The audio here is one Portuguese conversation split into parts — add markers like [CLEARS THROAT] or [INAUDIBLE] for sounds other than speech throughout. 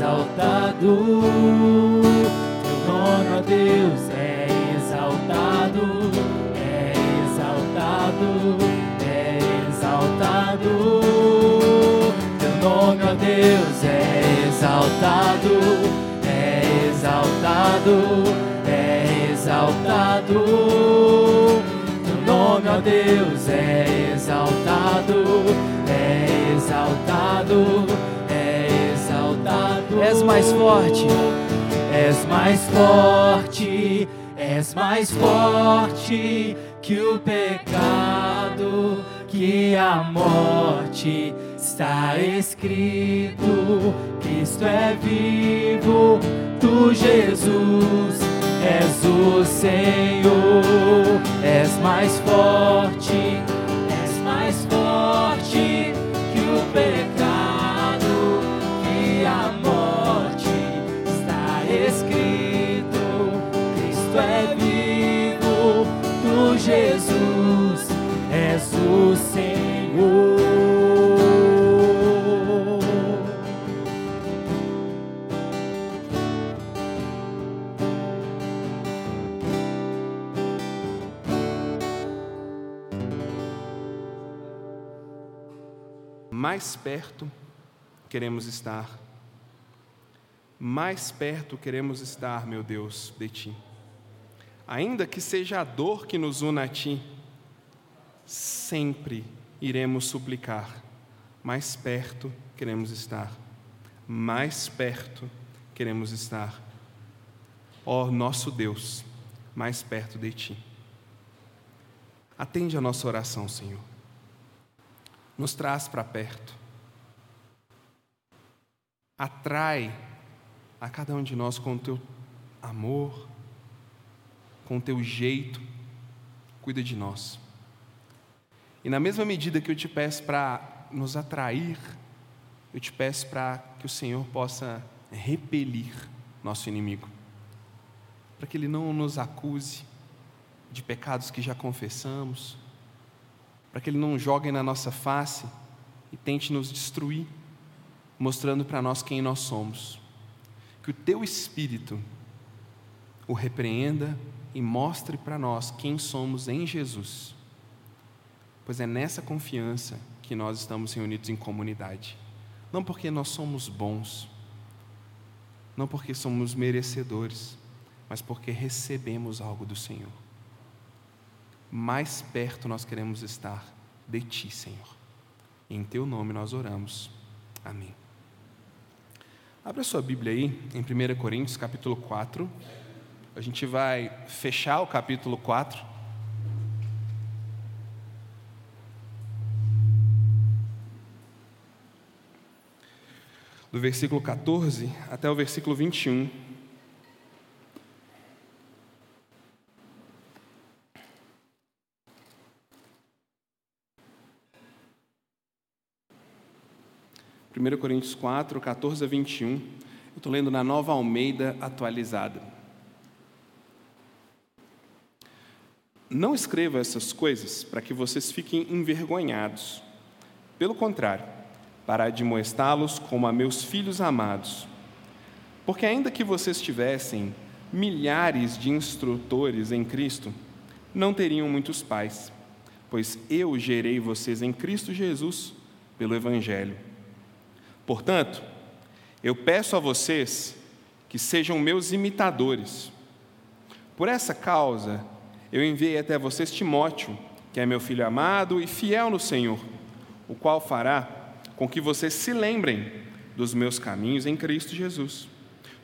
exaltado. Teu nome, ó Deus, é exaltado, é exaltado, é exaltado. Teu nome, ó Deus, é exaltado, é exaltado, é exaltado. Teu nome, ó Deus, é exaltado, é exaltado, exaltado. És mais forte, és mais forte, és mais forte que o pecado, que a morte. Está escrito: Cristo é vivo, tu, Jesus és o Senhor, és mais forte, mais perto queremos estar. Mais perto queremos estar, meu Deus, de Ti. Ainda que seja a dor que nos una a Ti, sempre iremos suplicar. Mais perto queremos estar. Mais perto queremos estar. Ó nosso Deus, mais perto de Ti. Atende a nossa oração, Senhor nos traz para perto. Atrai a cada um de nós com o teu amor, com o teu jeito, cuida de nós. E na mesma medida que eu te peço para nos atrair, eu te peço para que o Senhor possa repelir nosso inimigo, para que ele não nos acuse de pecados que já confessamos, para que ele não jogue na nossa face e tente nos destruir, mostrando para nós quem nós somos. Que o teu espírito o repreenda e mostre para nós quem somos em Jesus, pois é nessa confiança que nós estamos reunidos em comunidade, não porque nós somos bons, não porque somos merecedores, mas porque recebemos algo do Senhor. Mais perto nós queremos estar de Ti, Senhor. Em Teu nome nós oramos. Amém. Abra sua Bíblia aí, em 1 Coríntios, capítulo 4. A gente vai fechar o capítulo 4. Do versículo 14 até o versículo 21. Primeiro Coríntios 4, 14 a 21. Eu estou lendo na Nova Almeida atualizada. Não escreva essas coisas para que vocês fiquem envergonhados. Pelo contrário, para admoestá-los como a meus filhos amados. Porque, ainda que vocês tivessem milhares de instrutores em Cristo, não teriam muitos pais, pois eu gerei vocês em Cristo Jesus pelo Evangelho. Portanto, eu peço a vocês que sejam meus imitadores. Por essa causa, eu enviei até vocês Timóteo, que é meu filho amado e fiel no Senhor, o qual fará com que vocês se lembrem dos meus caminhos em Cristo Jesus,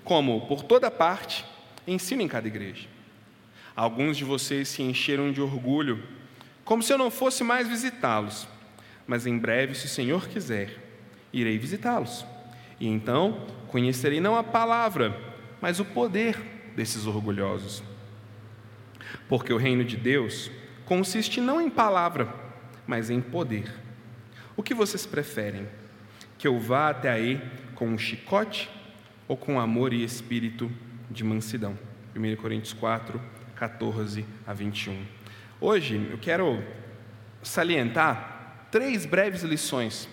como por toda parte ensino em cada igreja. Alguns de vocês se encheram de orgulho, como se eu não fosse mais visitá-los, mas em breve, se o Senhor quiser, irei visitá-los. E então conhecerei não a palavra, mas o poder desses orgulhosos. Porque o reino de Deus consiste não em palavra, mas em poder. O que vocês preferem? Que eu vá até aí com um chicote ou com amor e espírito de mansidão? 1 Coríntios 4, 14 a 21. Hoje eu quero salientar três breves lições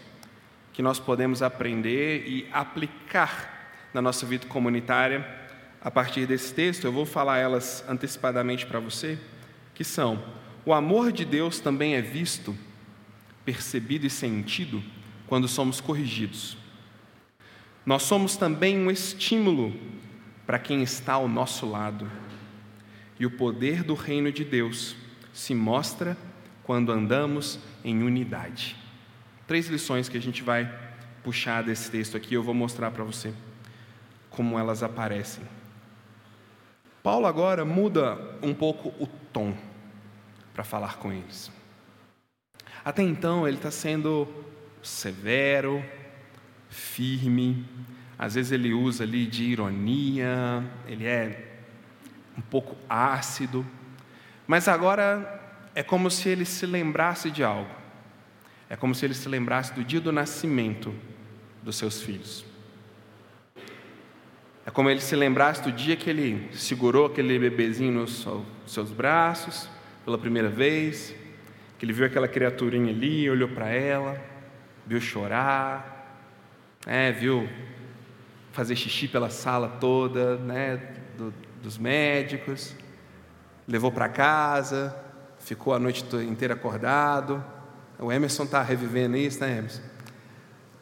que nós podemos aprender e aplicar na nossa vida comunitária a partir desse texto, eu vou falar elas antecipadamente para você, que são: o amor de Deus também é visto, percebido e sentido quando somos corrigidos. Nós somos também um estímulo para quem está ao nosso lado. E o poder do reino de Deus se mostra quando andamos em unidade. Três lições que a gente vai puxar desse texto aqui, eu vou mostrar para você como elas aparecem. Paulo agora muda um pouco o tom para falar com eles. Até então ele está sendo severo, firme, às vezes ele usa ali de ironia, ele é um pouco ácido, mas agora é como se ele se lembrasse de algo, é como se ele se lembrasse do dia do nascimento dos seus filhos. É como ele se lembrasse do dia que ele segurou aquele bebezinho nos seus braços pela primeira vez, que ele viu aquela criaturinha ali, olhou para ela, viu chorar, é, viu fazer xixi pela sala toda, né, do, dos médicos, levou para casa, ficou a noite inteira acordado. O Emerson está revivendo isso, né, Emerson?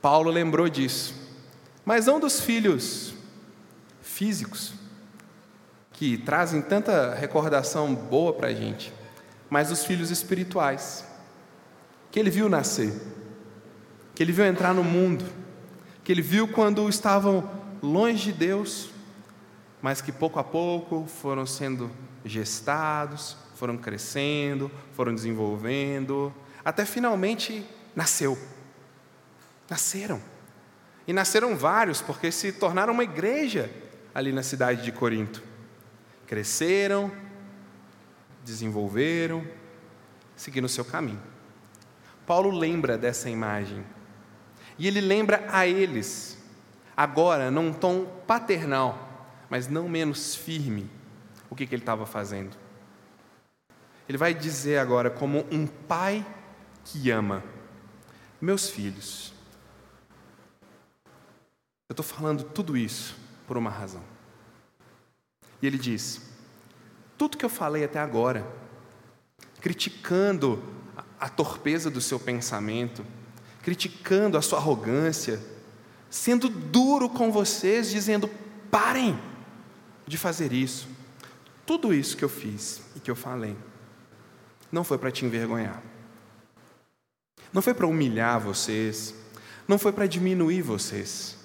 Paulo lembrou disso, mas não dos filhos físicos, que trazem tanta recordação boa para a gente, mas os filhos espirituais, que ele viu nascer, que ele viu entrar no mundo, que ele viu quando estavam longe de Deus, mas que pouco a pouco foram sendo gestados, foram crescendo, foram desenvolvendo, até finalmente nasceu. Nasceram. E nasceram vários, porque se tornaram uma igreja ali na cidade de Corinto. Cresceram, desenvolveram, seguindo o seu caminho. Paulo lembra dessa imagem. E ele lembra a eles, agora num tom paternal, mas não menos firme, o que, que ele estava fazendo. Ele vai dizer agora, como um pai que ama, meus filhos. Eu estou falando tudo isso por uma razão. E ele diz: tudo que eu falei até agora, criticando a torpeza do seu pensamento, criticando a sua arrogância, sendo duro com vocês, dizendo: parem de fazer isso. Tudo isso que eu fiz e que eu falei, não foi para te envergonhar, não foi para humilhar vocês, não foi para diminuir vocês,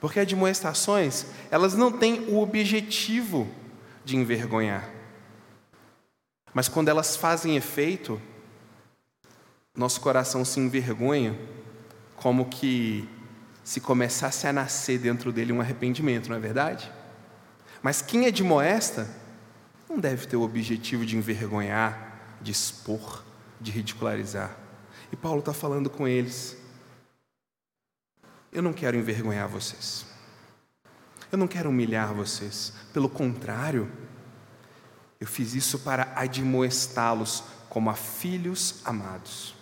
porque admoestações, elas não têm o objetivo de envergonhar, mas quando elas fazem efeito, nosso coração se envergonha, como que se começasse a nascer dentro dele um arrependimento, não é verdade? Mas quem é de moesta não deve ter o objetivo de envergonhar, de expor, de ridicularizar. E Paulo está falando com eles: eu não quero envergonhar vocês, eu não quero humilhar vocês, pelo contrário, eu fiz isso para admoestá-los como a filhos amados.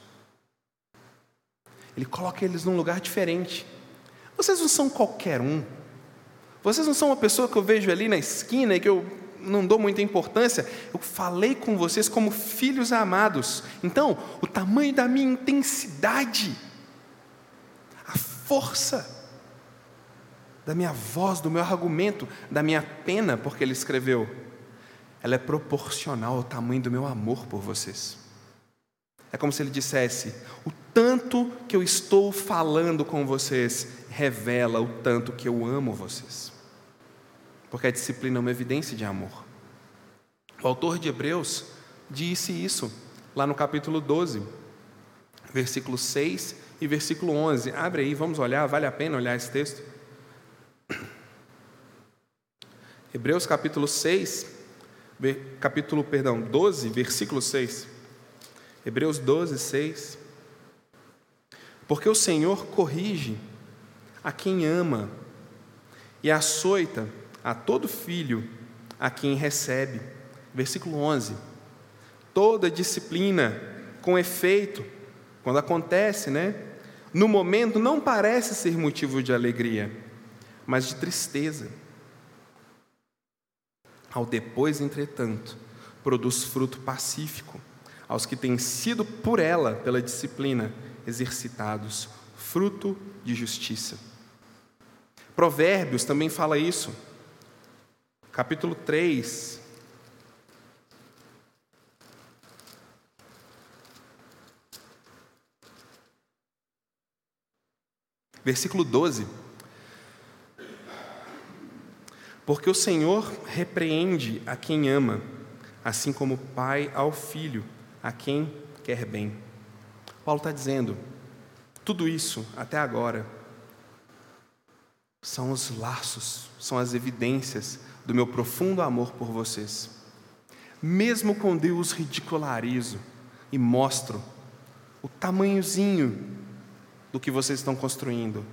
Ele coloca eles num lugar diferente. Vocês não são qualquer um. Vocês não são uma pessoa que eu vejo ali na esquina e que eu não dou muita importância. Eu falei com vocês como filhos amados. Então, o tamanho da minha intensidade, a força da minha voz, do meu argumento, da minha pena, porque ele escreveu, ela é proporcional ao tamanho do meu amor por vocês. É como se ele dissesse: o tanto que eu estou falando com vocês revela o tanto que eu amo vocês. Porque a disciplina é uma evidência de amor. O autor de Hebreus disse isso lá no capítulo 12, versículo 6 e versículo 11. Abre aí, vamos olhar, vale a pena olhar esse texto. [CLEARS THROAT] Hebreus capítulo 6, capítulo, perdão, 12, versículo 6. Hebreus 12, 6. Porque o Senhor corrige a quem ama e açoita a todo filho a quem recebe. Versículo 11. Toda disciplina com efeito, quando acontece, né? No momento não parece ser motivo de alegria, mas de tristeza. Ao depois, entretanto, produz fruto pacífico aos que têm sido por ela, pela disciplina, exercitados, fruto de justiça. Provérbios também fala isso. Capítulo 3. Versículo 12. Porque o Senhor repreende a quem ama, assim como o pai ao filho a quem quer bem. Paulo está dizendo, tudo isso até agora são os laços, são as evidências do meu profundo amor por vocês. Mesmo quando eu os ridicularizo e mostro o tamanhozinho do que vocês estão construindo,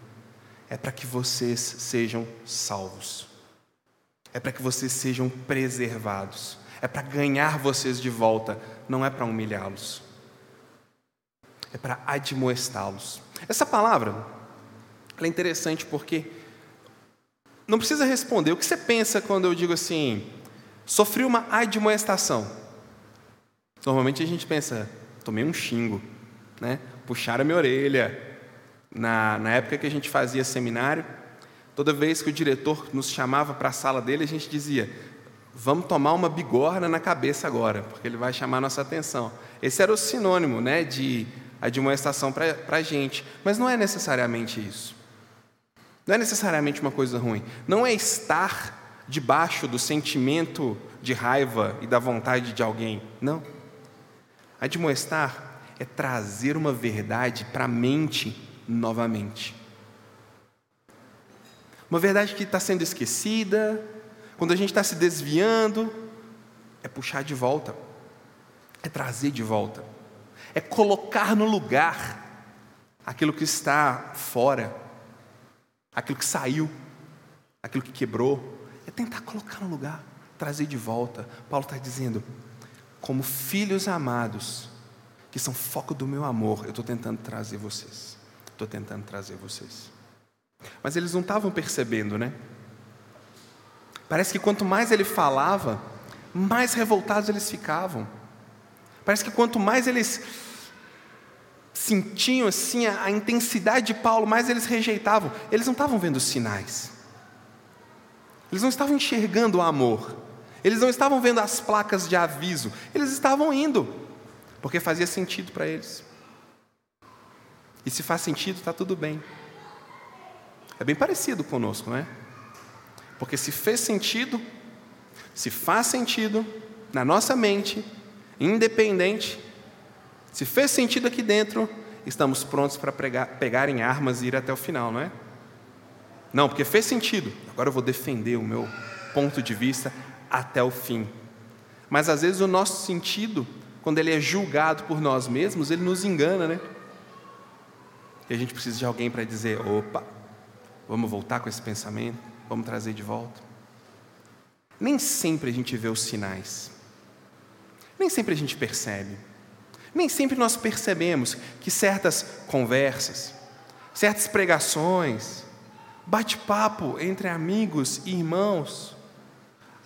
é para que vocês sejam salvos, é para que vocês sejam preservados, é para ganhar vocês de volta, não é para humilhá-los, é para admoestá-los. Essa palavra é interessante porque não precisa responder. O que você pensa quando eu digo assim, sofri uma admoestação? Normalmente a gente pensa, tomei um xingo, né? puxaram a minha orelha. Na, na época que a gente fazia seminário, toda vez que o diretor nos chamava para a sala dele, a gente dizia: vamos tomar uma bigorna na cabeça agora, porque ele vai chamar nossa atenção. Esse era o sinônimo né, de admoestação para a gente, mas não é necessariamente isso. Não é necessariamente uma coisa ruim. Não é estar debaixo do sentimento de raiva e da vontade de alguém. Não. Admoestar é trazer uma verdade para a mente novamente. Uma verdade que está sendo esquecida, quando a gente está se desviando, é puxar de volta, é trazer de volta, é colocar no lugar aquilo que está fora, aquilo que saiu, aquilo que quebrou, é tentar colocar no lugar, trazer de volta. Paulo está dizendo, como filhos amados, que são foco do meu amor, eu estou tentando trazer vocês. Estou tentando trazer vocês. Mas eles não estavam percebendo, né? Parece que quanto mais ele falava, mais revoltados eles ficavam. Parece que quanto mais eles sentiam assim a, a intensidade de Paulo, mais eles rejeitavam. Eles não estavam vendo sinais. Eles não estavam enxergando o amor. Eles não estavam vendo as placas de aviso. Eles estavam indo, porque fazia sentido para eles. E se faz sentido, está tudo bem. É bem parecido conosco, não é? Porque se fez sentido, se faz sentido na nossa mente, independente, se fez sentido aqui dentro, estamos prontos para pegar em armas e ir até o final, não é? Não, porque fez sentido. Agora eu vou defender o meu ponto de vista até o fim. Mas às vezes o nosso sentido, quando ele é julgado por nós mesmos, ele nos engana, né? E a gente precisa de alguém para dizer: opa, vamos voltar com esse pensamento. Vamos trazer de volta. Nem sempre a gente vê os sinais. Nem sempre a gente percebe. Nem sempre nós percebemos que certas conversas, certas pregações, bate-papo entre amigos e irmãos,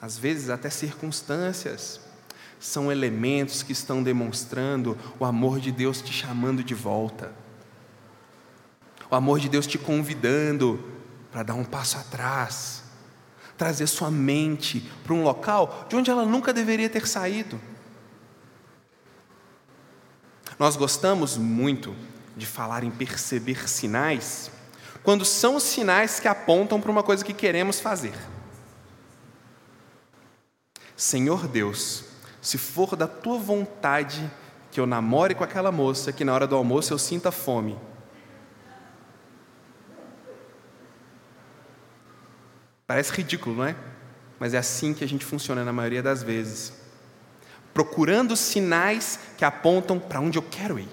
às vezes até circunstâncias, são elementos que estão demonstrando o amor de Deus te chamando de volta, o amor de Deus te convidando para dar um passo atrás, trazer sua mente para um local de onde ela nunca deveria ter saído. Nós gostamos muito de falar em perceber sinais, quando são sinais que apontam para uma coisa que queremos fazer. Senhor Deus, se for da tua vontade que eu namore com aquela moça, que na hora do almoço eu sinta fome, Parece ridículo, não é? Mas é assim que a gente funciona na maioria das vezes. Procurando sinais que apontam para onde eu quero ir,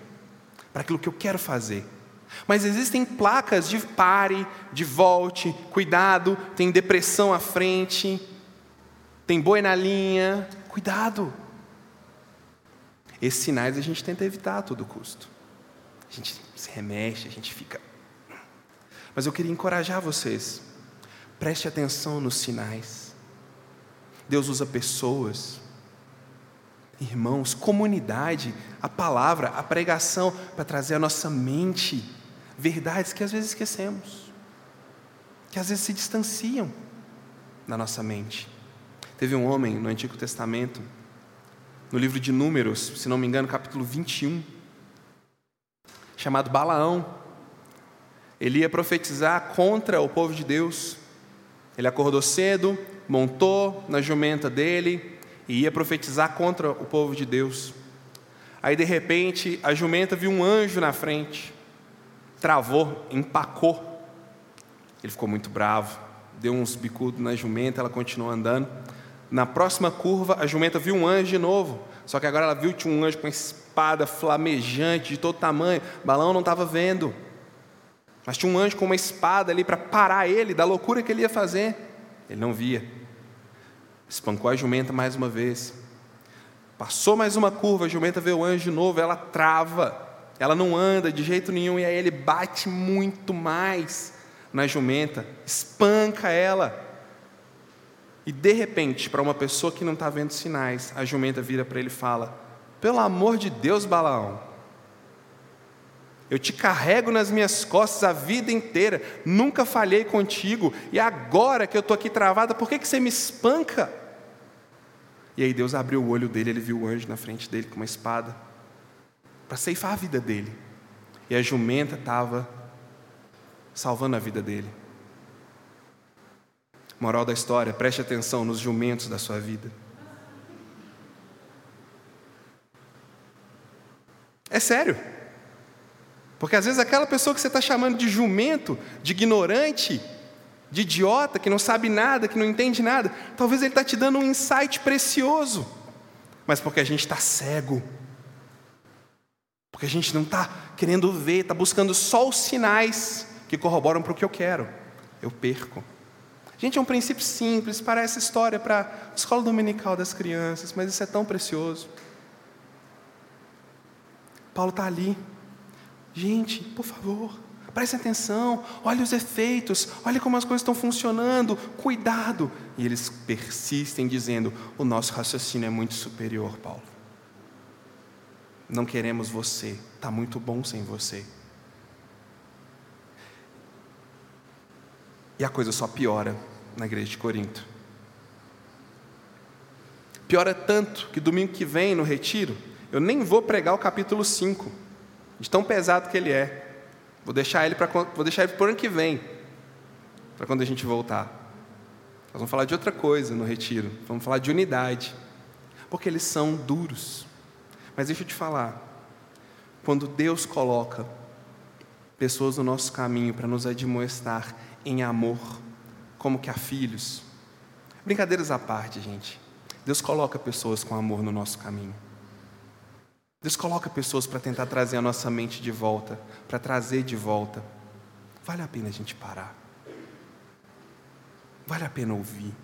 para aquilo que eu quero fazer. Mas existem placas de pare, de volte, cuidado, tem depressão à frente, tem boi na linha, cuidado. Esses sinais a gente tenta evitar a todo custo. A gente se remexe, a gente fica. Mas eu queria encorajar vocês Preste atenção nos sinais. Deus usa pessoas, irmãos, comunidade, a palavra, a pregação para trazer à nossa mente verdades que às vezes esquecemos, que às vezes se distanciam da nossa mente. Teve um homem no Antigo Testamento, no livro de Números, se não me engano, capítulo 21, chamado Balaão. Ele ia profetizar contra o povo de Deus. Ele acordou cedo, montou na jumenta dele e ia profetizar contra o povo de Deus. Aí de repente a jumenta viu um anjo na frente, travou, empacou. Ele ficou muito bravo, deu uns bicudos na jumenta, ela continuou andando. Na próxima curva, a jumenta viu um anjo de novo, só que agora ela viu tinha um anjo com uma espada flamejante de todo tamanho. Balão não estava vendo. Mas tinha um anjo com uma espada ali para parar ele da loucura que ele ia fazer. Ele não via. Espancou a jumenta mais uma vez. Passou mais uma curva, a jumenta vê o anjo de novo, ela trava. Ela não anda de jeito nenhum e aí ele bate muito mais na jumenta, espanca ela. E de repente, para uma pessoa que não está vendo sinais, a jumenta vira para ele e fala: Pelo amor de Deus, Balaão, eu te carrego nas minhas costas a vida inteira, nunca falhei contigo, e agora que eu estou aqui travada, por que, que você me espanca? E aí Deus abriu o olho dele, ele viu o anjo na frente dele com uma espada, para ceifar a vida dele. E a jumenta estava salvando a vida dele. Moral da história: preste atenção nos jumentos da sua vida. É sério. Porque às vezes aquela pessoa que você está chamando de jumento, de ignorante, de idiota, que não sabe nada, que não entende nada, talvez ele está te dando um insight precioso, mas porque a gente está cego, porque a gente não está querendo ver, está buscando só os sinais que corroboram para o que eu quero, eu perco. Gente, é um princípio simples, parece história para a escola dominical das crianças, mas isso é tão precioso. Paulo está ali. Gente, por favor, preste atenção, olhe os efeitos, olhe como as coisas estão funcionando, cuidado. E eles persistem dizendo: o nosso raciocínio é muito superior, Paulo. Não queremos você, está muito bom sem você. E a coisa só piora na igreja de Corinto. Piora tanto que domingo que vem, no retiro, eu nem vou pregar o capítulo 5, de tão pesado que ele é. Vou deixar ele para vou deixar ele para o ano que vem, para quando a gente voltar. Nós vamos falar de outra coisa no retiro, vamos falar de unidade, porque eles são duros. Mas deixa eu te falar, quando Deus coloca pessoas no nosso caminho para nos admoestar em amor, como que a filhos. Brincadeiras à parte, gente. Deus coloca pessoas com amor no nosso caminho. Deus coloca pessoas para tentar trazer a nossa mente de volta, para trazer de volta. Vale a pena a gente parar. Vale a pena ouvir.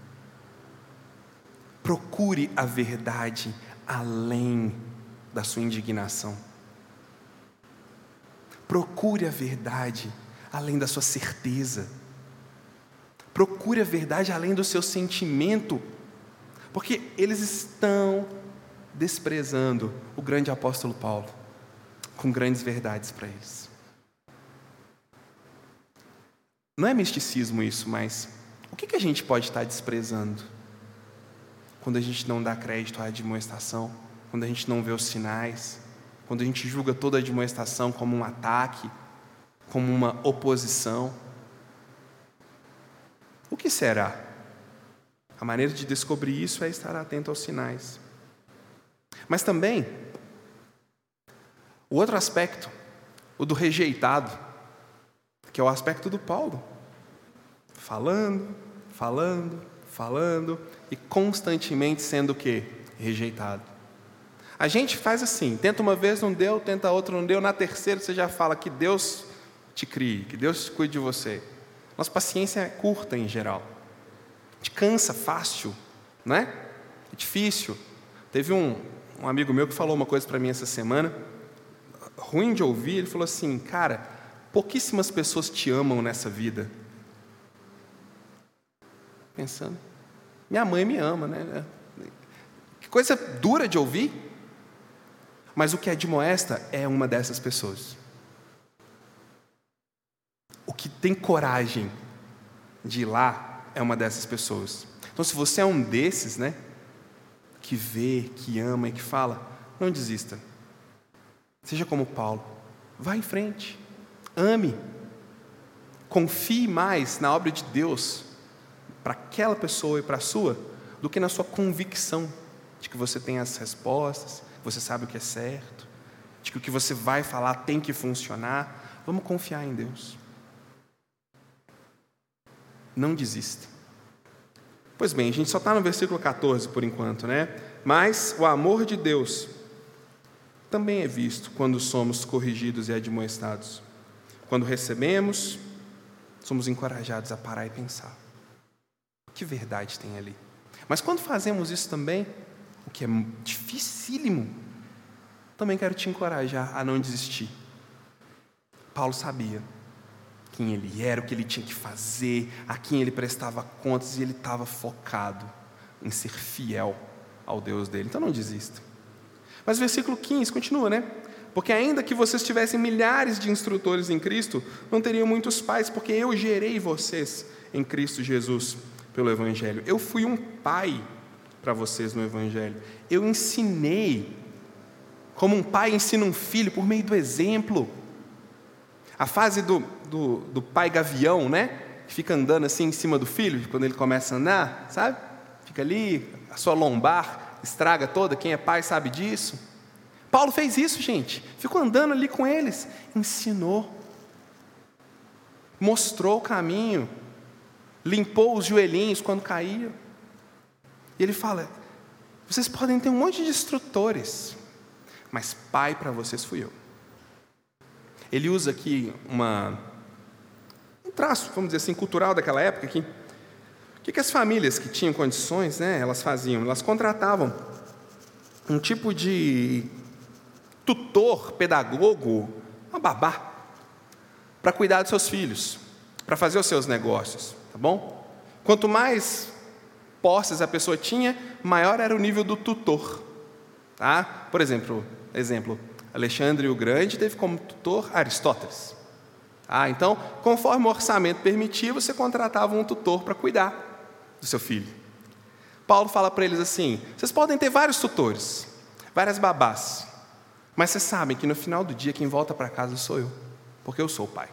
Procure a verdade além da sua indignação. Procure a verdade além da sua certeza. Procure a verdade além do seu sentimento, porque eles estão desprezando o grande apóstolo Paulo com grandes verdades para eles. Não é misticismo isso, mas o que, que a gente pode estar desprezando quando a gente não dá crédito à admoestação, quando a gente não vê os sinais, quando a gente julga toda a admoestação como um ataque, como uma oposição? O que será? A maneira de descobrir isso é estar atento aos sinais. Mas também, o outro aspecto, o do rejeitado, que é o aspecto do Paulo. Falando, falando, falando e constantemente sendo o quê? Rejeitado. A gente faz assim, tenta uma vez, não deu, tenta outra, não deu, na terceira você já fala que Deus te crie, que Deus cuide de você. Nossa paciência é curta em geral. Gente cansa fácil, não é? É difícil. Teve um, um amigo meu que falou uma coisa para mim essa semana, ruim de ouvir, ele falou assim, cara, pouquíssimas pessoas te amam nessa vida. Pensando, minha mãe me ama, né? Que coisa dura de ouvir. Mas o que é de moesta é uma dessas pessoas o que tem coragem de ir lá é uma dessas pessoas. Então, se você é um desses, né, que vê, que ama e que fala, não desista. Seja como Paulo, vá em frente, ame, confie mais na obra de Deus para aquela pessoa e para a sua, do que na sua convicção de que você tem as respostas, você sabe o que é certo, de que o que você vai falar tem que funcionar. Vamos confiar em Deus não desista. Pois bem, a gente só está no versículo 14 por enquanto, né? Mas o amor de Deus também é visto quando somos corrigidos e admoestados. Quando recebemos, somos encorajados a parar e pensar. Que verdade tem ali? Mas quando fazemos isso também, o que é dificílimo, também quero te encorajar a não desistir. Paulo sabia quem ele era, o que ele tinha que fazer, a quem ele prestava contas, e ele estava focado em ser fiel ao Deus dele. Então não desista. Mas o versículo 15 continua, né? Porque ainda que vocês tivessem milhares de instrutores em Cristo, não teriam muitos pais, porque eu gerei vocês em Cristo Jesus pelo Evangelho. Eu fui um pai para vocês no Evangelho. Eu ensinei, como um pai ensina um filho, por meio do exemplo. A fase do, do, do pai gavião, né? Que fica andando assim em cima do filho, quando ele começa a andar, sabe? Fica ali, a sua lombar estraga toda, quem é pai sabe disso. Paulo fez isso, gente. Ficou andando ali com eles, ensinou, mostrou o caminho, limpou os joelhinhos quando caíam. E ele fala: vocês podem ter um monte de instrutores, mas pai para vocês fui eu. Ele usa aqui uma, um traço, vamos dizer assim, cultural daquela época, que que, que as famílias que tinham condições, né, elas faziam? Elas contratavam um tipo de tutor, pedagogo, uma babá, para cuidar dos seus filhos, para fazer os seus negócios, tá bom? Quanto mais posses a pessoa tinha, maior era o nível do tutor. Tá? Por exemplo, exemplo, Alexandre o Grande teve como tutor Aristóteles. Ah, então, conforme o orçamento permitia, você contratava um tutor para cuidar do seu filho. Paulo fala para eles assim: vocês podem ter vários tutores, várias babás, mas vocês sabem que no final do dia quem volta para casa sou eu, porque eu sou o pai.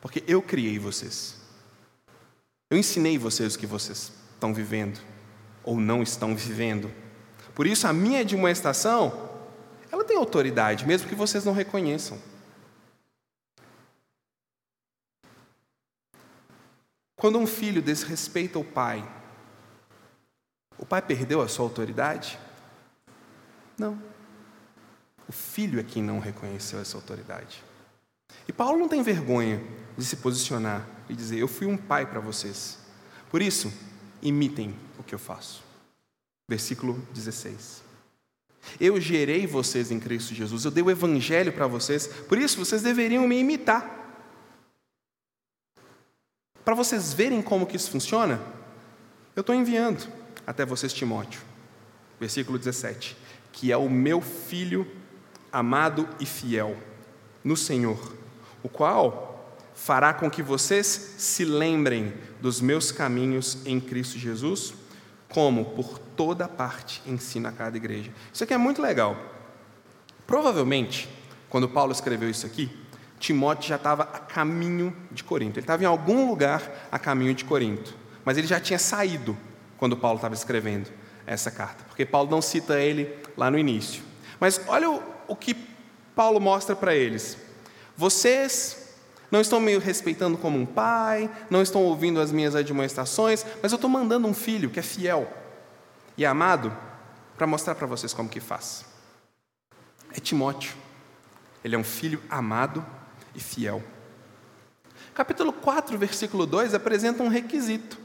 Porque eu criei vocês. Eu ensinei vocês o que vocês estão vivendo ou não estão vivendo. Por isso, a minha admoestação, ela tem autoridade, mesmo que vocês não reconheçam. Quando um filho desrespeita o pai, o pai perdeu a sua autoridade? Não. O filho é quem não reconheceu essa autoridade. E Paulo não tem vergonha de se posicionar e dizer: Eu fui um pai para vocês. Por isso, imitem o que eu faço. Versículo 16. Eu gerei vocês em Cristo Jesus, eu dei o Evangelho para vocês, por isso vocês deveriam me imitar. Para vocês verem como que isso funciona, eu estou enviando até vocês Timóteo, versículo 17, que é o meu filho amado e fiel no Senhor, o qual fará com que vocês se lembrem dos meus caminhos em Cristo Jesus como por toda parte ensina a cada igreja. Isso aqui é muito legal. Provavelmente, quando Paulo escreveu isso aqui, Timóteo já estava a caminho de Corinto. Ele estava em algum lugar a caminho de Corinto, mas ele já tinha saído quando Paulo estava escrevendo essa carta, porque Paulo não cita ele lá no início. Mas olha o, o que Paulo mostra para eles. Vocês não estão me respeitando como um pai, não estão ouvindo as minhas admoestações, mas eu estou mandando um filho que é fiel e amado para mostrar para vocês como que faz. É Timóteo. Ele é um filho amado e fiel. Capítulo 4, versículo 2 apresenta um requisito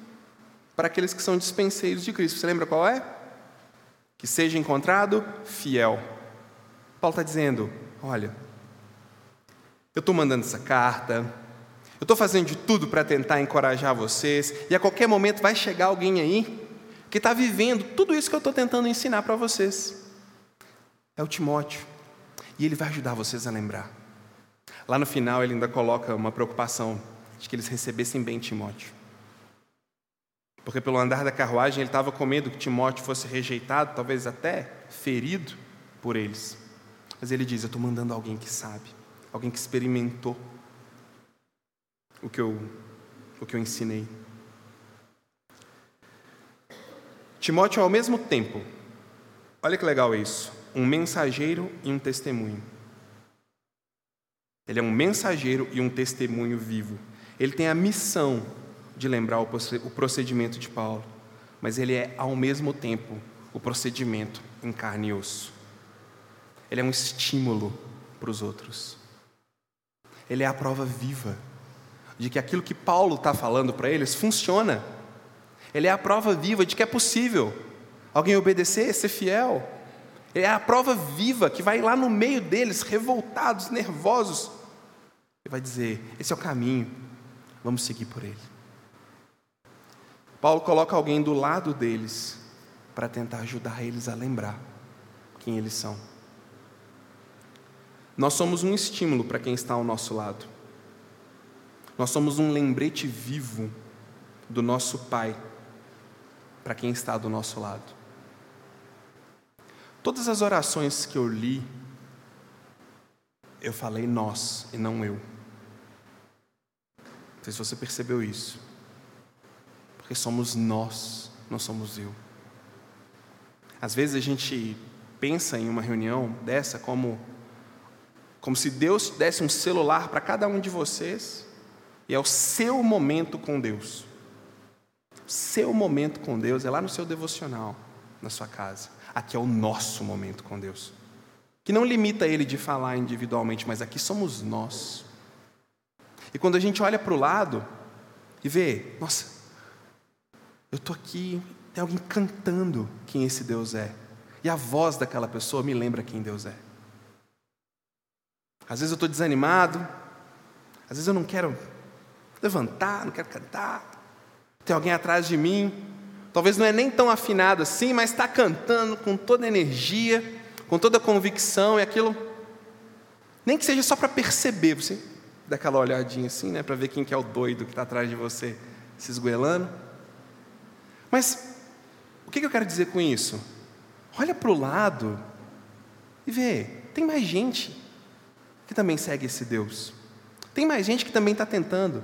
para aqueles que são dispenseiros de Cristo. Você lembra qual é? Que seja encontrado fiel. Paulo está dizendo: olha, eu estou mandando essa carta, eu estou fazendo de tudo para tentar encorajar vocês, e a qualquer momento vai chegar alguém aí que está vivendo tudo isso que eu estou tentando ensinar para vocês. É o Timóteo, e ele vai ajudar vocês a lembrar. Lá no final, ele ainda coloca uma preocupação de que eles recebessem bem Timóteo. Porque pelo andar da carruagem ele estava com medo que Timóteo fosse rejeitado, talvez até ferido por eles. Mas ele diz: Eu estou mandando alguém que sabe alguém que experimentou o que eu, o que eu ensinei. Timóteo, ao mesmo tempo, olha que legal isso, um mensageiro e um testemunho. Ele é um mensageiro e um testemunho vivo. Ele tem a missão de lembrar o procedimento de Paulo, mas ele é, ao mesmo tempo, o procedimento em carne e osso. Ele é um estímulo para os outros ele é a prova viva de que aquilo que Paulo está falando para eles funciona. Ele é a prova viva de que é possível alguém obedecer, ser fiel. É a prova viva que vai lá no meio deles, revoltados, nervosos, e vai dizer: esse é o caminho, vamos seguir por ele. Paulo coloca alguém do lado deles para tentar ajudar eles a lembrar quem eles são. Nós somos um estímulo para quem está ao nosso lado. Nós somos um lembrete vivo do nosso Pai para quem está do nosso lado. Todas as orações que eu li, eu falei nós e não eu. Não sei se você percebeu isso. Porque somos nós, não somos eu. Às vezes a gente pensa em uma reunião dessa como como se Deus desse um celular para cada um de vocês, e é o seu momento com Deus. O seu momento com Deus é lá no seu devocional, na sua casa. Aqui é o nosso momento com Deus. Que não limita ele de falar individualmente, mas aqui somos nós. E quando a gente olha para o lado e vê, nossa, eu estou aqui, tem alguém cantando quem esse Deus é. E a voz daquela pessoa me lembra quem Deus é. Às vezes eu estou desanimado, às vezes eu não quero levantar, não quero cantar. Tem alguém atrás de mim, talvez não é nem tão afinado assim, mas está cantando com toda energia, com toda convicção e aquilo. Nem que seja só para perceber, você dá aquela olhadinha assim, né, para ver quem que é o doido que está atrás de você se esgoelando. Mas o que, que eu quero dizer com isso? Olha para o lado e vê, tem mais gente que também segue esse Deus. Tem mais gente que também está tentando.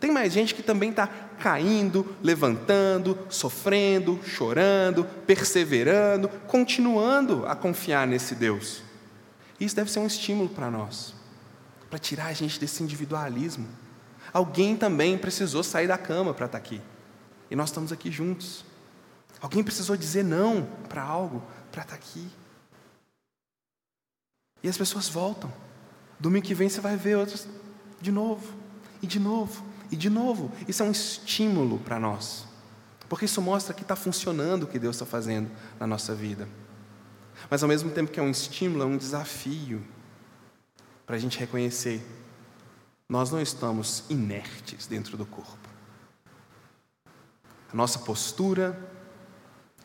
Tem mais gente que também está caindo, levantando, sofrendo, chorando, perseverando, continuando a confiar nesse Deus. Isso deve ser um estímulo para nós, para tirar a gente desse individualismo. Alguém também precisou sair da cama para estar tá aqui, e nós estamos aqui juntos. Alguém precisou dizer não para algo para estar tá aqui. E as pessoas voltam. Domingo que vem você vai ver outros de novo, e de novo, e de novo. Isso é um estímulo para nós, porque isso mostra que está funcionando o que Deus está fazendo na nossa vida. Mas ao mesmo tempo que é um estímulo, é um desafio para a gente reconhecer: nós não estamos inertes dentro do corpo. A nossa postura,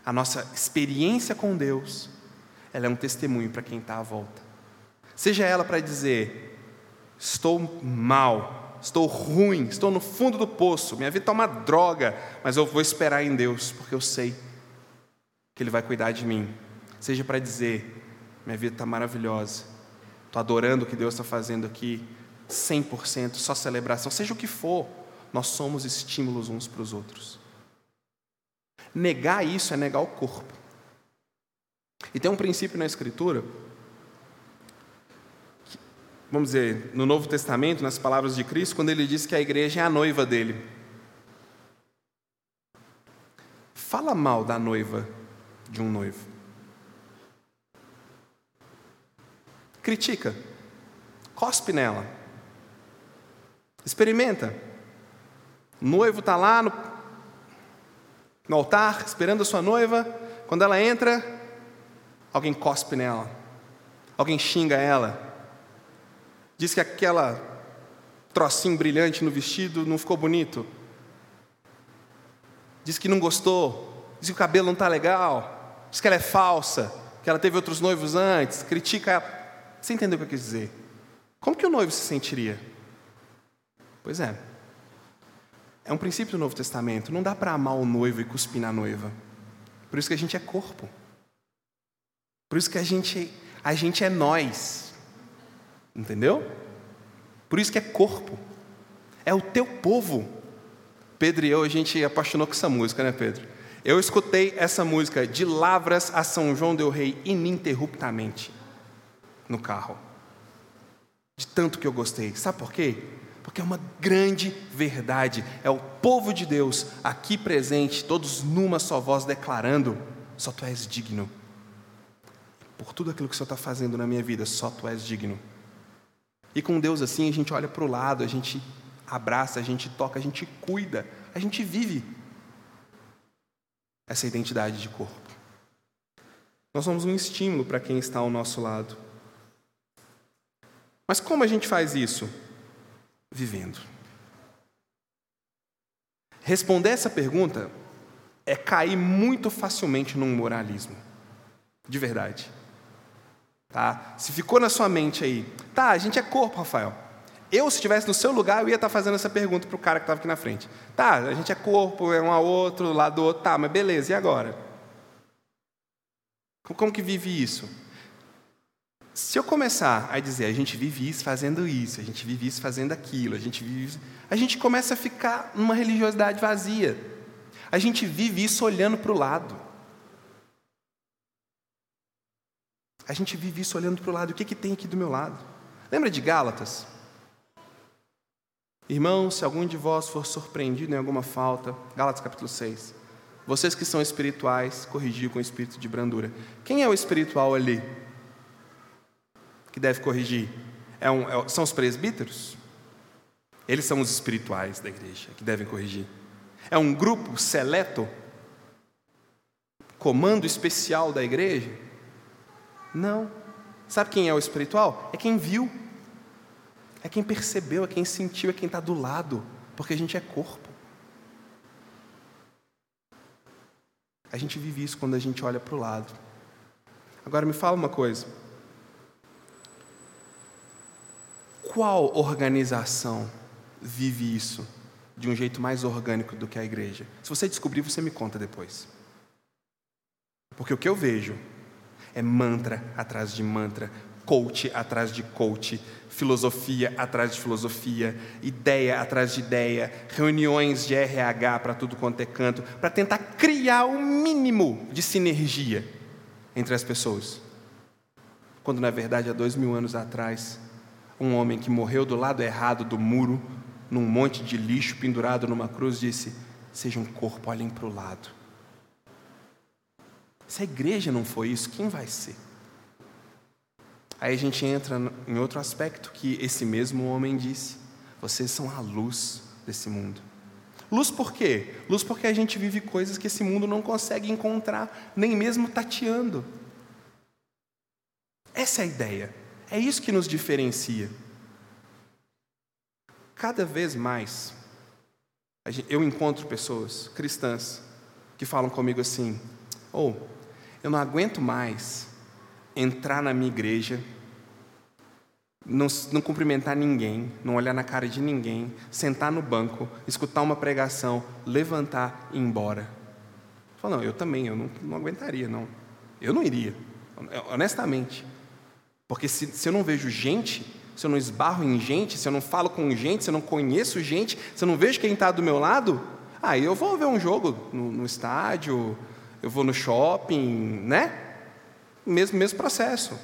a nossa experiência com Deus, ela é um testemunho para quem está à volta. Seja ela para dizer: estou mal, estou ruim, estou no fundo do poço, minha vida está uma droga, mas eu vou esperar em Deus, porque eu sei que Ele vai cuidar de mim. Seja para dizer: minha vida está maravilhosa, estou adorando o que Deus está fazendo aqui, 100%, só celebração, seja o que for, nós somos estímulos uns para os outros. Negar isso é negar o corpo. E tem um princípio na Escritura vamos dizer, no Novo Testamento, nas palavras de Cristo, quando ele diz que a igreja é a noiva dele. Fala mal da noiva de um noivo. Critica. Cospe nela. Experimenta. O noivo está lá no, no altar, esperando a sua noiva. Quando ela entra, alguém cospe nela. Alguém xinga ela Diz que aquela trocinho brilhante no vestido não ficou bonito. Diz que não gostou. Diz que o cabelo não está legal. Diz que ela é falsa. Que ela teve outros noivos antes. Critica ela. Você entendeu o que eu quis dizer? Como que o noivo se sentiria? Pois é. É um princípio do Novo Testamento. Não dá para amar o noivo e cuspir na noiva. Por isso que a gente é corpo. Por isso que a gente, a gente é nós. Entendeu? Por isso que é corpo. É o teu povo. Pedro e eu, a gente apaixonou com essa música, né, Pedro? Eu escutei essa música de Lavras a São João del Rei ininterruptamente no carro. De tanto que eu gostei. Sabe por quê? Porque é uma grande verdade. É o povo de Deus aqui presente, todos numa só voz declarando: só tu és digno. Por tudo aquilo que o Senhor está fazendo na minha vida, só tu és digno. E com Deus assim, a gente olha para o lado, a gente abraça, a gente toca, a gente cuida, a gente vive essa identidade de corpo. Nós somos um estímulo para quem está ao nosso lado. Mas como a gente faz isso? Vivendo. Responder essa pergunta é cair muito facilmente num moralismo. De verdade. Tá? Se ficou na sua mente aí, tá, a gente é corpo, Rafael. Eu, se estivesse no seu lugar, eu ia estar fazendo essa pergunta para o cara que estava aqui na frente. Tá, a gente é corpo, é um ao outro, lado do outro, tá, mas beleza, e agora? Como que vive isso? Se eu começar a dizer, a gente vive isso fazendo isso, a gente vive isso fazendo aquilo, a gente vive isso, a gente começa a ficar numa religiosidade vazia. A gente vive isso olhando para o lado. A gente vive isso olhando para o lado. O que, que tem aqui do meu lado? Lembra de Gálatas? Irmãos, se algum de vós for surpreendido em alguma falta, Gálatas capítulo 6. Vocês que são espirituais, corrigir com espírito de brandura. Quem é o espiritual ali? Que deve corrigir? É um, é, são os presbíteros? Eles são os espirituais da igreja que devem corrigir. É um grupo seleto? Comando especial da igreja? Não. Sabe quem é o espiritual? É quem viu, é quem percebeu, é quem sentiu, é quem está do lado, porque a gente é corpo. A gente vive isso quando a gente olha para o lado. Agora me fala uma coisa. Qual organização vive isso de um jeito mais orgânico do que a igreja? Se você descobrir, você me conta depois. Porque o que eu vejo é mantra atrás de mantra, coach atrás de coach, filosofia atrás de filosofia, ideia atrás de ideia, reuniões de RH para tudo quanto é canto, para tentar criar o mínimo de sinergia entre as pessoas. Quando na verdade há dois mil anos atrás, um homem que morreu do lado errado do muro, num monte de lixo pendurado numa cruz, disse: Seja um corpo, olhem para o lado. Se a igreja não foi isso, quem vai ser? Aí a gente entra em outro aspecto que esse mesmo homem disse: vocês são a luz desse mundo. Luz por quê? Luz porque a gente vive coisas que esse mundo não consegue encontrar, nem mesmo tateando. Essa é a ideia. É isso que nos diferencia. Cada vez mais, eu encontro pessoas cristãs que falam comigo assim: ou oh, eu não aguento mais entrar na minha igreja, não, não, cumprimentar ninguém, não olhar na cara de ninguém, sentar no banco, escutar uma pregação, levantar e ir embora. Falo, não, eu também, eu não, não aguentaria, não. Eu não iria, honestamente. Porque se, se eu não vejo gente, se eu não esbarro em gente, se eu não falo com gente, se eu não conheço gente, se eu não vejo quem está do meu lado, aí ah, eu vou ver um jogo no, no estádio, eu vou no shopping, né? Mesmo, mesmo processo.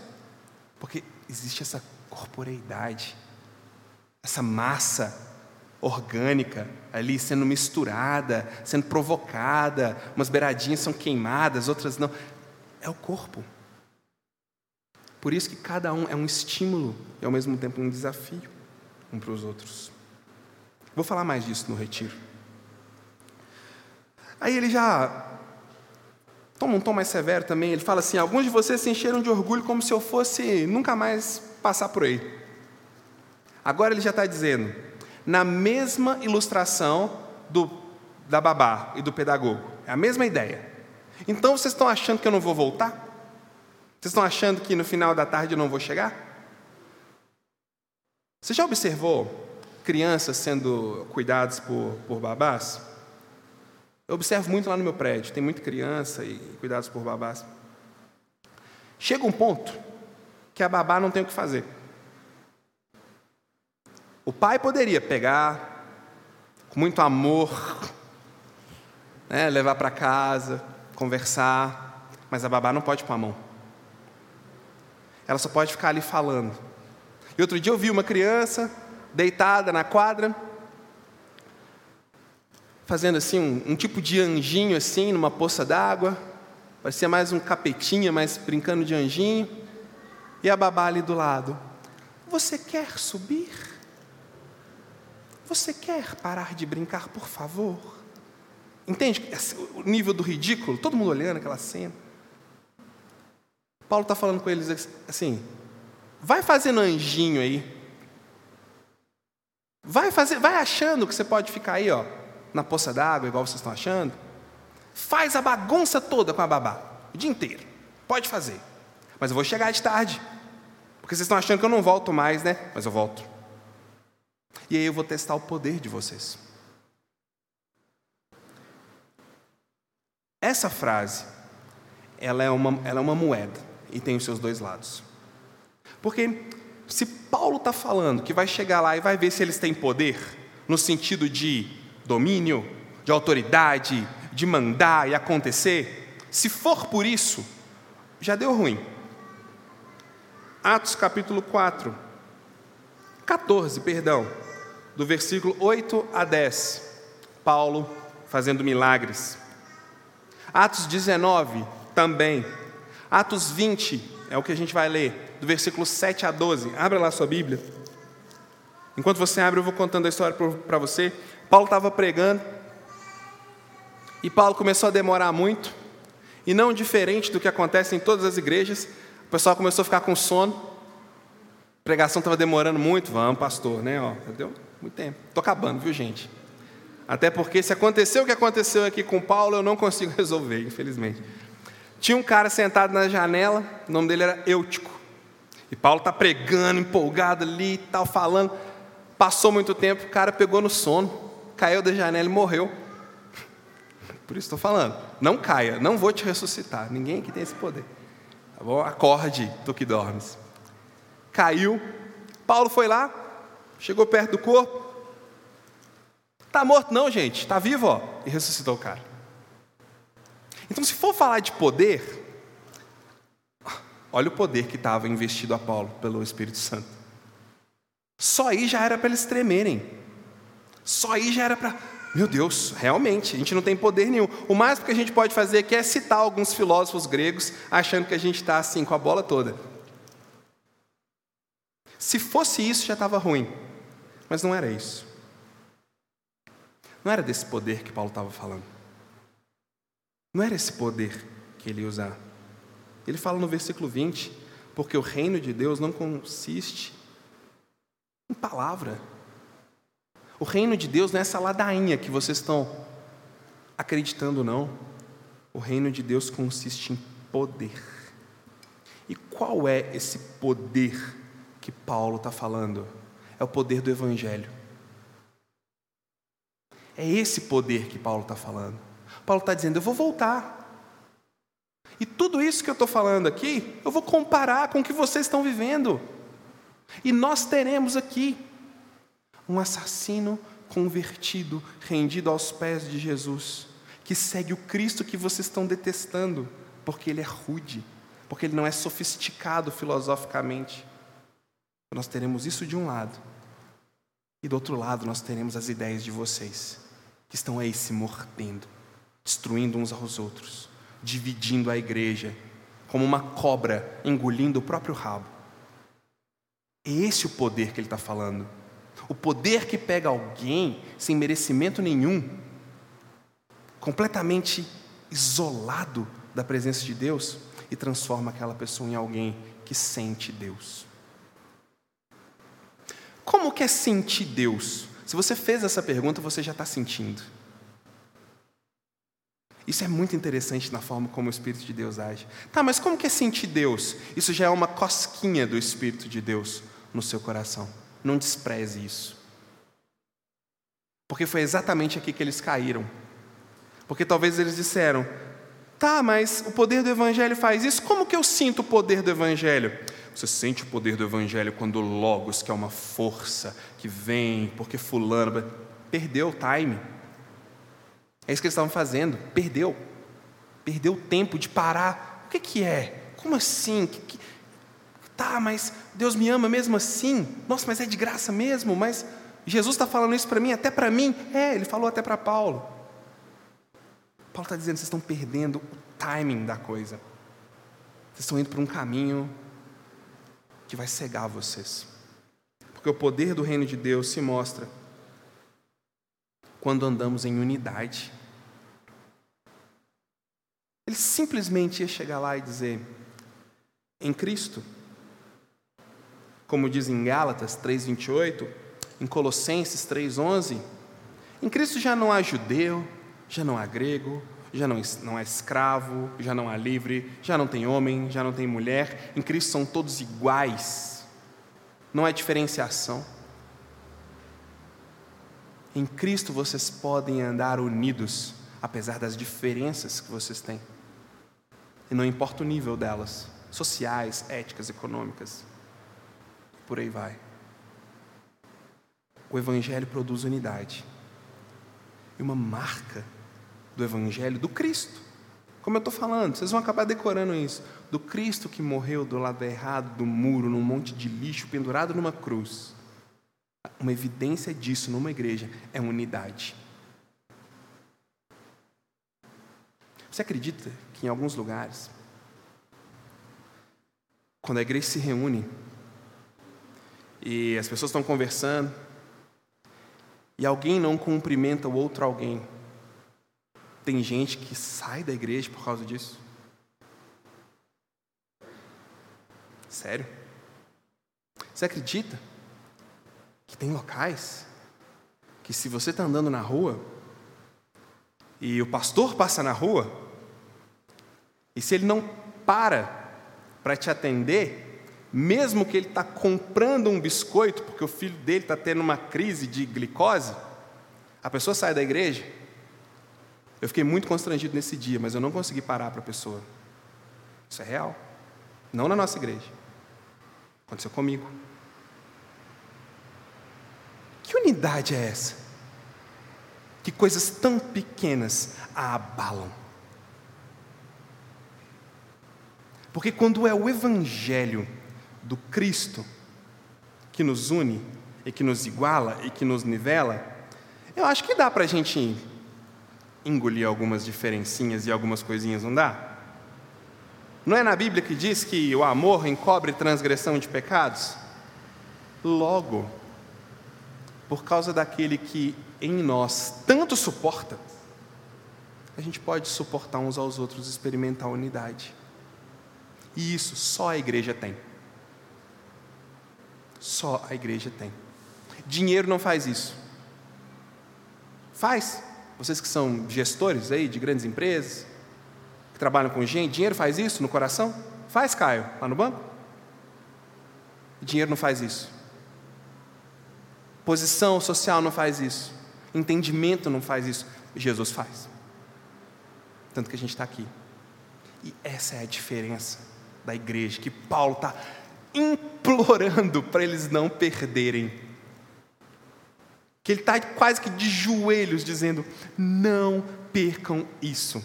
Porque existe essa corporeidade, essa massa orgânica ali sendo misturada, sendo provocada, umas beiradinhas são queimadas, outras não. É o corpo. Por isso que cada um é um estímulo e ao mesmo tempo um desafio um para os outros. Vou falar mais disso no retiro. Aí ele já toma um tom mais severo também. Ele fala assim: alguns de vocês se encheram de orgulho como se eu fosse nunca mais passar por aí. Agora ele já está dizendo, na mesma ilustração do, da babá e do pedagogo, é a mesma ideia. Então vocês estão achando que eu não vou voltar? Vocês estão achando que no final da tarde eu não vou chegar? Você já observou crianças sendo cuidadas por, por babás? Eu observo muito lá no meu prédio, tem muita criança e cuidados por babás. Chega um ponto que a babá não tem o que fazer. O pai poderia pegar, com muito amor, né, levar para casa, conversar, mas a babá não pode pôr a mão. Ela só pode ficar ali falando. E outro dia eu vi uma criança deitada na quadra, fazendo assim um, um tipo de anjinho assim numa poça d'água, parecia mais um capetinha, mas brincando de anjinho. E a babá ali do lado: Você quer subir? Você quer parar de brincar, por favor? Entende o nível do ridículo? Todo mundo olhando aquela cena. Paulo está falando com eles assim: vai fazendo anjinho aí. Vai fazer, vai achando que você pode ficar aí, ó, na poça d'água, igual vocês estão achando. Faz a bagunça toda com a babá, o dia inteiro. Pode fazer. Mas eu vou chegar de tarde. Porque vocês estão achando que eu não volto mais, né? Mas eu volto. E aí eu vou testar o poder de vocês. Essa frase, ela é uma, ela é uma moeda e tem os seus dois lados. Porque se Paulo está falando que vai chegar lá e vai ver se eles têm poder, no sentido de domínio, de autoridade, de mandar e acontecer, se for por isso, já deu ruim. Atos capítulo 4, 14, perdão, do versículo 8 a 10. Paulo fazendo milagres. Atos 19 também. Atos 20 é o que a gente vai ler, do versículo 7 a 12. Abra lá sua Bíblia. Enquanto você abre, eu vou contando a história para você. Paulo estava pregando E Paulo começou a demorar muito, e não diferente do que acontece em todas as igrejas, o pessoal começou a ficar com sono. A pregação estava demorando muito, vamos, pastor, né? Ó, deu muito tempo. Estou acabando, viu, gente? Até porque se aconteceu o que aconteceu aqui com Paulo, eu não consigo [LAUGHS] resolver, infelizmente. Tinha um cara sentado na janela, o nome dele era Eutico. E Paulo está pregando, empolgado ali e tal, falando. Passou muito tempo, o cara pegou no sono, caiu da janela e morreu. Por isso estou falando, não caia, não vou te ressuscitar. Ninguém aqui tem esse poder. Tá bom? Acorde, tu que dormes. Caiu. Paulo foi lá, chegou perto do corpo. Está morto, não, gente, está vivo, ó. E ressuscitou o cara. Então, se for falar de poder, olha o poder que estava investido a Paulo pelo Espírito Santo. Só aí já era para eles tremerem. Só aí já era para. Meu Deus, realmente, a gente não tem poder nenhum. O máximo que a gente pode fazer aqui é citar alguns filósofos gregos, achando que a gente está assim, com a bola toda. Se fosse isso, já estava ruim. Mas não era isso. Não era desse poder que Paulo estava falando. Não era esse poder que ele ia usar. Ele fala no versículo 20: porque o reino de Deus não consiste em palavra. O reino de Deus não é essa ladainha que vocês estão acreditando, não. O reino de Deus consiste em poder. E qual é esse poder que Paulo está falando? É o poder do Evangelho. É esse poder que Paulo está falando. Paulo está dizendo: eu vou voltar. E tudo isso que eu estou falando aqui, eu vou comparar com o que vocês estão vivendo. E nós teremos aqui um assassino convertido, rendido aos pés de Jesus, que segue o Cristo que vocês estão detestando, porque ele é rude, porque ele não é sofisticado filosoficamente. Nós teremos isso de um lado, e do outro lado nós teremos as ideias de vocês, que estão aí se mordendo, destruindo uns aos outros dividindo a igreja, como uma cobra engolindo o próprio rabo. É esse o poder que ele está falando. O poder que pega alguém sem merecimento nenhum, completamente isolado da presença de Deus, e transforma aquela pessoa em alguém que sente Deus. Como que é sentir Deus? Se você fez essa pergunta, você já está sentindo. Isso é muito interessante na forma como o Espírito de Deus age. Tá, mas como que é sentir Deus? Isso já é uma cosquinha do Espírito de Deus no seu coração. Não despreze isso. Porque foi exatamente aqui que eles caíram. Porque talvez eles disseram: tá, mas o poder do Evangelho faz isso. Como que eu sinto o poder do Evangelho? Você sente o poder do Evangelho quando Logos, que é uma força que vem, porque Fulano perdeu o time. É isso que eles estavam fazendo. Perdeu. Perdeu o tempo de parar. O que, que é? Como assim? Que, que... Tá, mas Deus me ama mesmo assim? Nossa, mas é de graça mesmo? Mas Jesus está falando isso para mim, até para mim? É, ele falou até para Paulo. Paulo está dizendo: vocês estão perdendo o timing da coisa. Vocês estão indo para um caminho que vai cegar vocês. Porque o poder do reino de Deus se mostra quando andamos em unidade. Ele simplesmente ia chegar lá e dizer: em Cristo, como diz em Gálatas 3:28, em Colossenses 3:11, em Cristo já não há judeu, já não há grego, já não, não há escravo, já não há livre, já não tem homem, já não tem mulher, em Cristo são todos iguais, não há diferenciação. Em Cristo vocês podem andar unidos, apesar das diferenças que vocês têm. E não importa o nível delas, sociais, éticas, econômicas. Por aí vai. O Evangelho produz unidade. E uma marca do Evangelho, do Cristo. Como eu estou falando, vocês vão acabar decorando isso. Do Cristo que morreu do lado errado do muro, num monte de lixo, pendurado numa cruz. Uma evidência disso numa igreja é unidade. Você acredita que em alguns lugares, quando a igreja se reúne e as pessoas estão conversando e alguém não cumprimenta o outro alguém, tem gente que sai da igreja por causa disso? Sério? Você acredita que tem locais que se você está andando na rua e o pastor passa na rua, e se ele não para para te atender, mesmo que ele está comprando um biscoito porque o filho dele está tendo uma crise de glicose, a pessoa sai da igreja. Eu fiquei muito constrangido nesse dia, mas eu não consegui parar para a pessoa. Isso é real. Não na nossa igreja. Aconteceu comigo. Que unidade é essa? Que coisas tão pequenas a abalam. Porque quando é o Evangelho do Cristo que nos une e que nos iguala e que nos nivela, eu acho que dá para a gente engolir algumas diferencinhas e algumas coisinhas, não dá? Não é na Bíblia que diz que o amor encobre transgressão de pecados? Logo, por causa daquele que em nós tanto suporta, a gente pode suportar uns aos outros, experimentar a unidade. E isso só a igreja tem. Só a igreja tem. Dinheiro não faz isso. Faz. Vocês que são gestores aí de grandes empresas, que trabalham com gente, dinheiro faz isso no coração? Faz, Caio, lá no banco? Dinheiro não faz isso. Posição social não faz isso. Entendimento não faz isso. Jesus faz. Tanto que a gente está aqui. E essa é a diferença da igreja, que Paulo está implorando para eles não perderem. Que ele está quase que de joelhos dizendo: não percam isso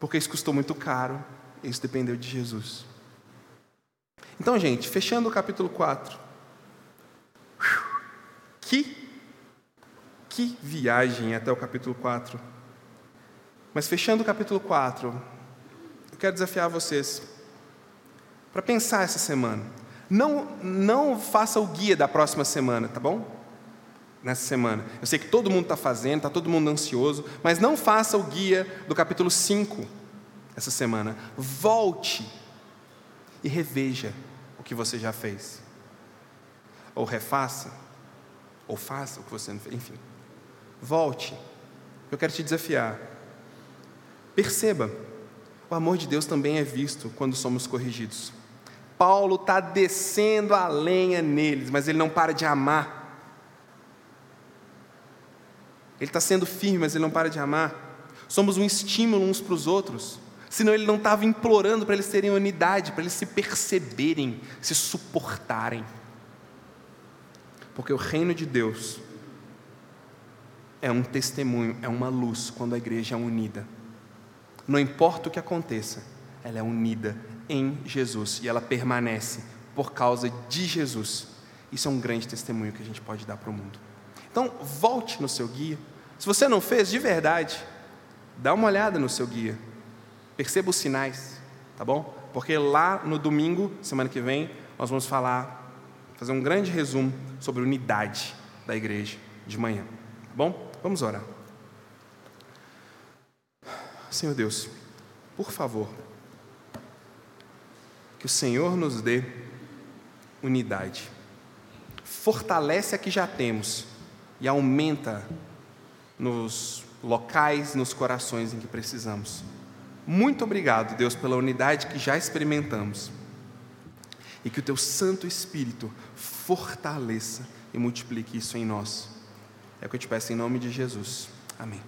porque isso custou muito caro, isso dependeu de Jesus. Então, gente, fechando o capítulo 4. Que que viagem até o capítulo 4. Mas fechando o capítulo 4, eu quero desafiar vocês para pensar essa semana. Não, não faça o guia da próxima semana, tá bom? Nessa semana. Eu sei que todo mundo está fazendo, está todo mundo ansioso, mas não faça o guia do capítulo 5 essa semana. Volte e reveja o que você já fez. Ou refaça, ou faça o que você não fez, enfim. Volte. Eu quero te desafiar. Perceba, o amor de Deus também é visto quando somos corrigidos. Paulo está descendo a lenha neles, mas ele não para de amar. Ele está sendo firme, mas ele não para de amar. Somos um estímulo uns para os outros. Senão ele não estava implorando para eles terem unidade, para eles se perceberem, se suportarem. Porque o reino de Deus é um testemunho, é uma luz quando a igreja é unida. Não importa o que aconteça, ela é unida em Jesus e ela permanece por causa de Jesus. Isso é um grande testemunho que a gente pode dar para o mundo. Então, volte no seu guia. Se você não fez de verdade, dá uma olhada no seu guia. Perceba os sinais, tá bom? Porque lá no domingo, semana que vem, nós vamos falar, fazer um grande resumo sobre unidade da igreja de manhã, tá bom? Vamos orar. Senhor Deus, por favor, que o Senhor nos dê unidade. Fortalece a que já temos e aumenta nos locais, nos corações em que precisamos. Muito obrigado, Deus, pela unidade que já experimentamos. E que o teu Santo Espírito fortaleça e multiplique isso em nós. É o que eu te peço em nome de Jesus. Amém.